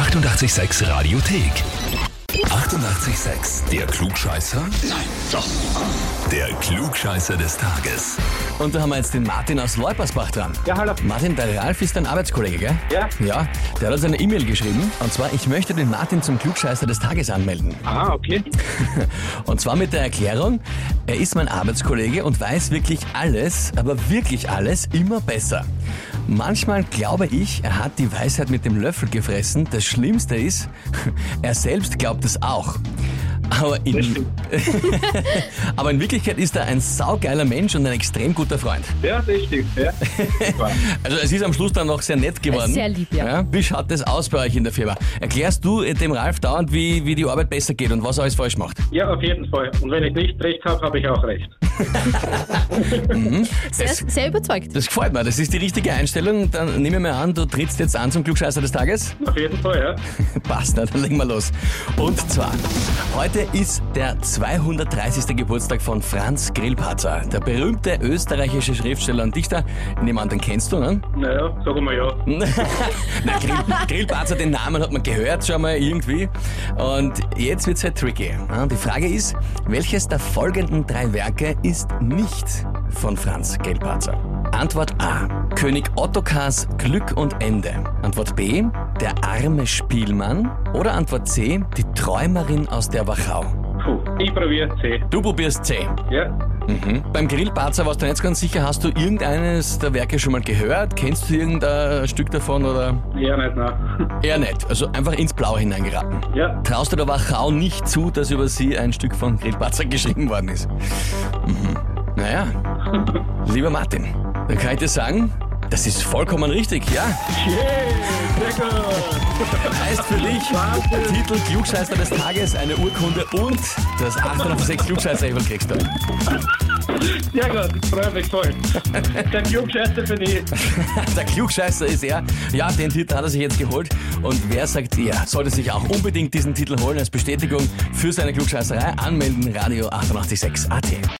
886 Radiothek. 88,6. Der Klugscheißer? Nein, doch. Der Klugscheißer des Tages. Und da haben wir jetzt den Martin aus Leupersbach dran. Ja, hallo. Martin, der Ralf ist dein Arbeitskollege, gell? Ja. Ja, der hat uns eine E-Mail geschrieben. Und zwar, ich möchte den Martin zum Klugscheißer des Tages anmelden. Ah, okay. Und zwar mit der Erklärung, er ist mein Arbeitskollege und weiß wirklich alles, aber wirklich alles immer besser. Manchmal glaube ich, er hat die Weisheit mit dem Löffel gefressen. Das Schlimmste ist, er selbst glaubt es auch. Aber in, aber in Wirklichkeit ist er ein saugeiler Mensch und ein extrem guter Freund. Ja, das stimmt. Ja. Also es ist am Schluss dann noch sehr nett geworden. Sehr lieb, ja. Wie schaut das aus bei euch in der Firma? Erklärst du dem Ralf dauernd, wie, wie die Arbeit besser geht und was er alles falsch macht? ja, auf jeden Fall. Und wenn ich nicht recht habe, habe ich auch recht. Sehr, sehr überzeugt. Das gefällt mir, das ist die richtige Einstellung. Dann nehme ich mal an, du trittst jetzt an zum Klugscheißer des Tages. Auf jeden Fall, ja. Passt, na, dann legen wir los. Und zwar, heute ist der 230. Geburtstag von Franz Grillparzer, der berühmte österreichische Schriftsteller und Dichter. Ich nehme an, den kennst du, ne? Naja, sagen wir ja. Na, Grill, Grillparzer, den Namen hat man gehört schon mal irgendwie. Und jetzt wird's halt tricky. Die Frage ist, welches der folgenden drei Werke ist nicht von Franz Grillparzer? Antwort A. König Ottokars Glück und Ende. Antwort B. Der arme Spielmann. Oder Antwort C. Die Träumerin aus der Wachau. Puh, ich probiere C. Du probierst C. Ja. Mhm. Beim Grillparzer warst du nicht ganz sicher. Hast du irgendeines der Werke schon mal gehört? Kennst du irgendein Stück davon oder? Ja, nicht, nein. Eher nicht. Also einfach ins Blaue hineingeraten. Ja. Traust du der Wachau nicht zu, dass über sie ein Stück von Grillparzer geschrieben worden ist? Mhm. Naja, lieber Martin, dann kann ich dir sagen, das ist vollkommen richtig, ja? Yeah, sehr gut. Heißt für dich Wahnsinn. Titel Klugscheißer des Tages, eine Urkunde und das 806 klugscheißer kriegst du. Sehr gut, ich freue mich voll. Der Klugscheißer bin ich. Der Klugscheißer ist er. Ja, den Titel hat er sich jetzt geholt. Und wer sagt, er sollte sich auch unbedingt diesen Titel holen als Bestätigung für seine Klugscheißerei? Anmelden, Radio 886 AT.